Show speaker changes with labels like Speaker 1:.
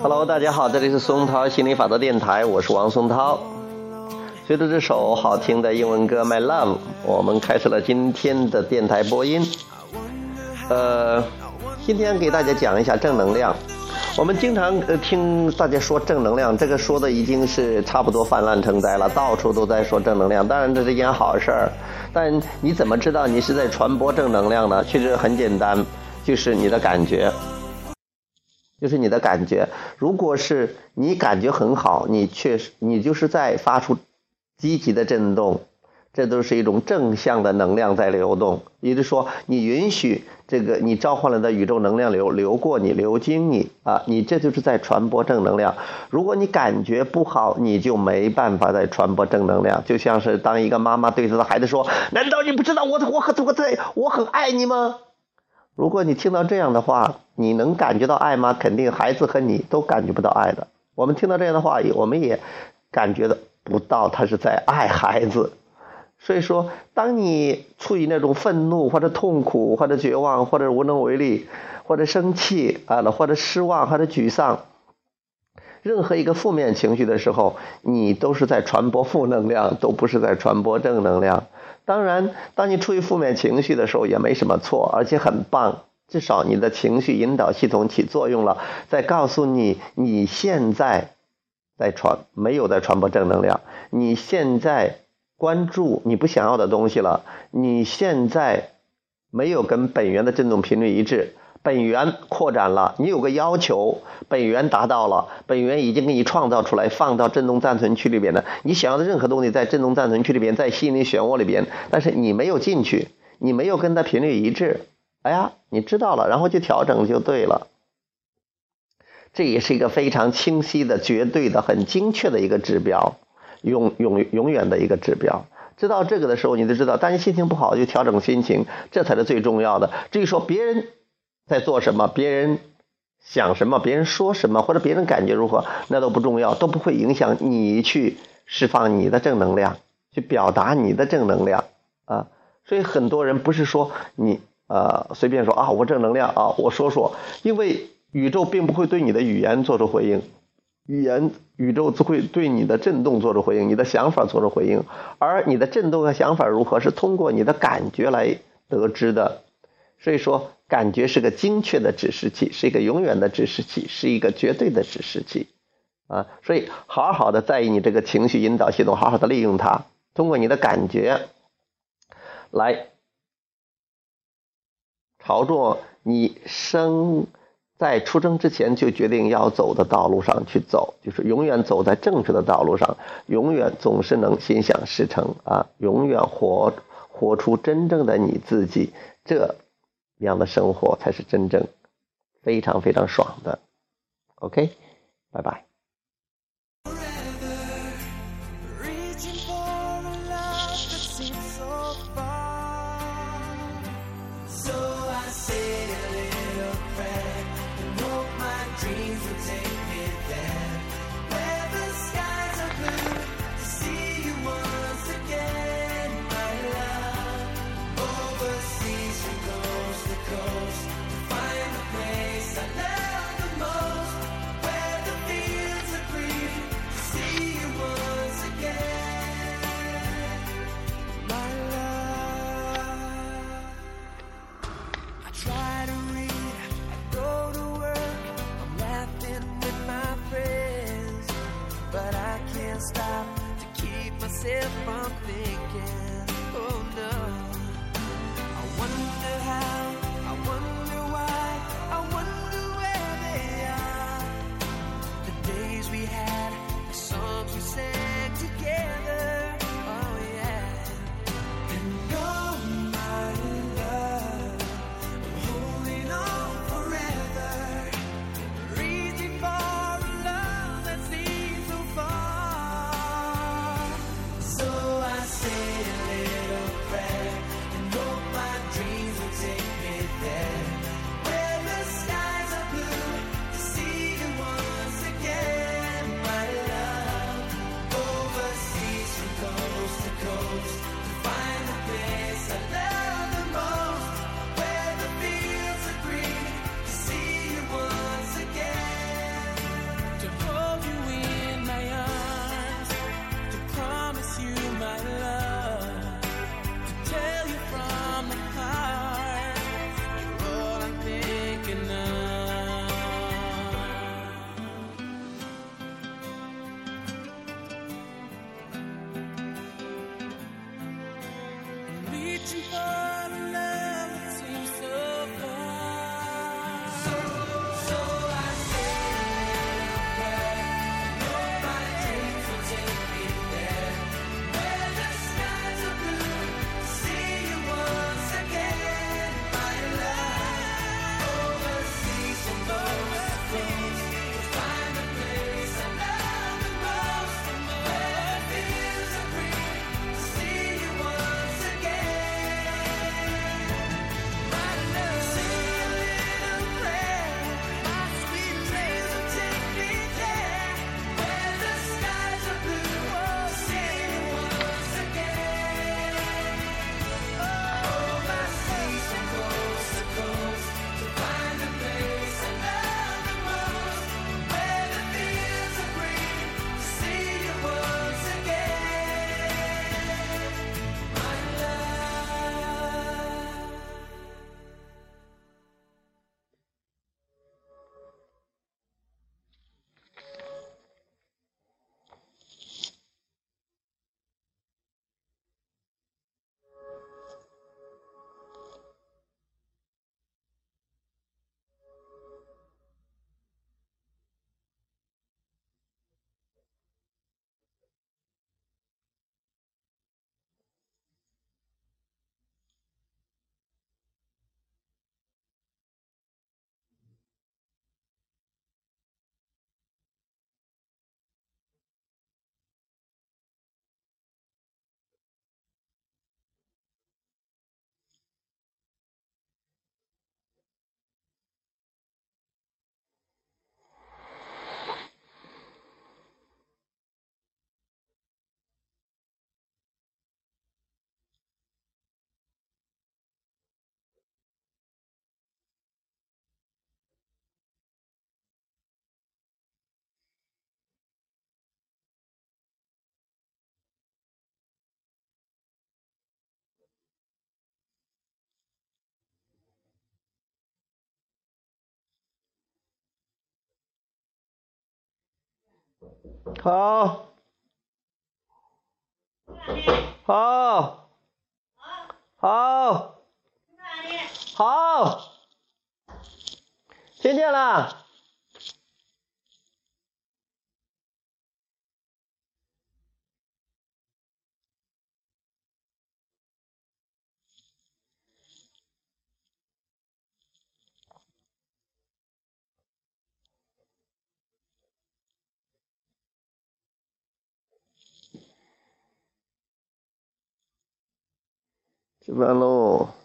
Speaker 1: Hello，大家好，这里是松涛心理法则电台，我是王松涛。随着这首好听的英文歌《My Love》，我们开始了今天的电台播音。呃，今天给大家讲一下正能量。我们经常呃听大家说正能量，这个说的已经是差不多泛滥成灾了，到处都在说正能量。当然这是一件好事儿，但你怎么知道你是在传播正能量呢？其实很简单，就是你的感觉，就是你的感觉。如果是你感觉很好，你确实你就是在发出积极的震动。这都是一种正向的能量在流动，也就是说，你允许这个你召唤了的宇宙能量流流过你，流经你啊，你这就是在传播正能量。如果你感觉不好，你就没办法再传播正能量。就像是当一个妈妈对她的孩子说：“难道你不知道我我很我在我很爱你吗？”如果你听到这样的话，你能感觉到爱吗？肯定孩子和你都感觉不到爱的。我们听到这样的话，我们也感觉的不到他是在爱孩子。所以说，当你处于那种愤怒或者痛苦或者绝望或者无能为力或者生气啊，或者失望或者沮丧，任何一个负面情绪的时候，你都是在传播负能量，都不是在传播正能量。当然，当你处于负面情绪的时候，也没什么错，而且很棒，至少你的情绪引导系统起作用了，在告诉你你现在在传没有在传播正能量，你现在。关注你不想要的东西了，你现在没有跟本源的振动频率一致，本源扩展了，你有个要求，本源达到了，本源已经给你创造出来，放到振动暂存区里边的，你想要的任何东西在振动暂存区里边，在心理漩涡里边，但是你没有进去，你没有跟它频率一致，哎呀，你知道了，然后去调整就对了，这也是一个非常清晰的、绝对的、很精确的一个指标。永永永远的一个指标，知道这个的时候，你就知道，当你心情不好，就调整心情，这才是最重要的。至于说别人在做什么，别人想什么，别人说什么，或者别人感觉如何，那都不重要，都不会影响你去释放你的正能量，去表达你的正能量啊。所以很多人不是说你呃随便说啊，我正能量啊，我说说，因为宇宙并不会对你的语言做出回应。语言宇宙只会对你的震动做出回应，你的想法做出回应，而你的震动和想法如何，是通过你的感觉来得知的。所以说，感觉是个精确的指示器，是一个永远的指示器，是一个绝对的指示器啊！所以，好好的在意你这个情绪引导系统，好好的利用它，通过你的感觉来朝着你生。在出生之前就决定要走的道路上去走，就是永远走在正确的道路上，永远总是能心想事成啊！永远活活出真正的你自己，这那样的生活才是真正非常非常爽的。OK，拜拜。好，好，好，好，听见了。吃饭喽。